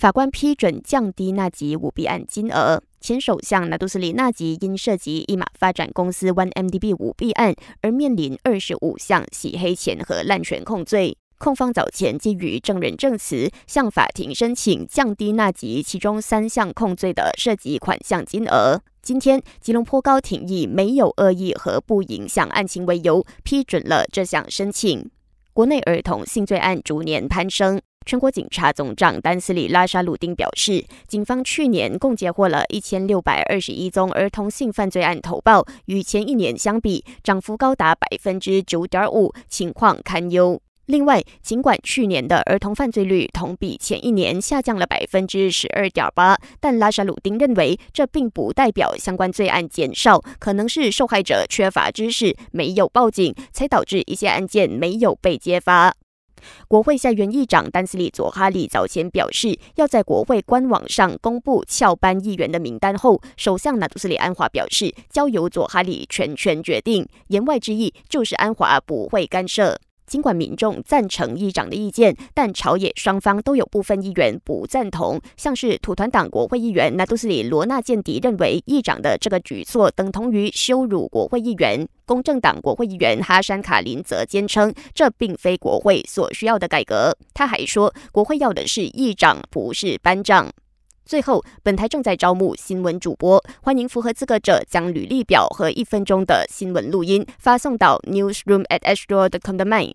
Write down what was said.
法官批准降低纳吉舞弊案金额。前首相纳杜斯里纳吉因涉及一马发展公司 OneMDB 舞弊案而面临二十五项洗黑钱和滥权控罪。控方早前基于证人证词，向法庭申请降低纳吉其中三项控罪的涉及款项金额。今天，吉隆坡高庭以没有恶意和不影响案情为由，批准了这项申请。国内儿童性罪案逐年攀升。全国警察总长丹斯里拉沙鲁丁表示，警方去年共接获了一千六百二十一宗儿童性犯罪案投报，与前一年相比，涨幅高达百分之九点五，情况堪忧。另外，尽管去年的儿童犯罪率同比前一年下降了百分之十二点八，但拉沙鲁丁认为，这并不代表相关罪案减少，可能是受害者缺乏知识，没有报警，才导致一些案件没有被揭发。国会下院议长丹斯里佐哈里早前表示，要在国会官网上公布翘班议员的名单后，首相纳杜斯里安华表示，交由佐哈里全权决定。言外之意就是安华不会干涉。尽管民众赞成议长的意见，但朝野双方都有部分议员不赞同。像是土团党国会议员纳杜斯里罗纳健迪认为，议长的这个举措等同于羞辱国会议员。公正党国会议员哈山卡林则坚称，这并非国会所需要的改革。他还说，国会要的是议长，不是班长。最后，本台正在招募新闻主播，欢迎符合资格者将履历表和一分钟的新闻录音发送到 newsroom at astro dot com 的 mail。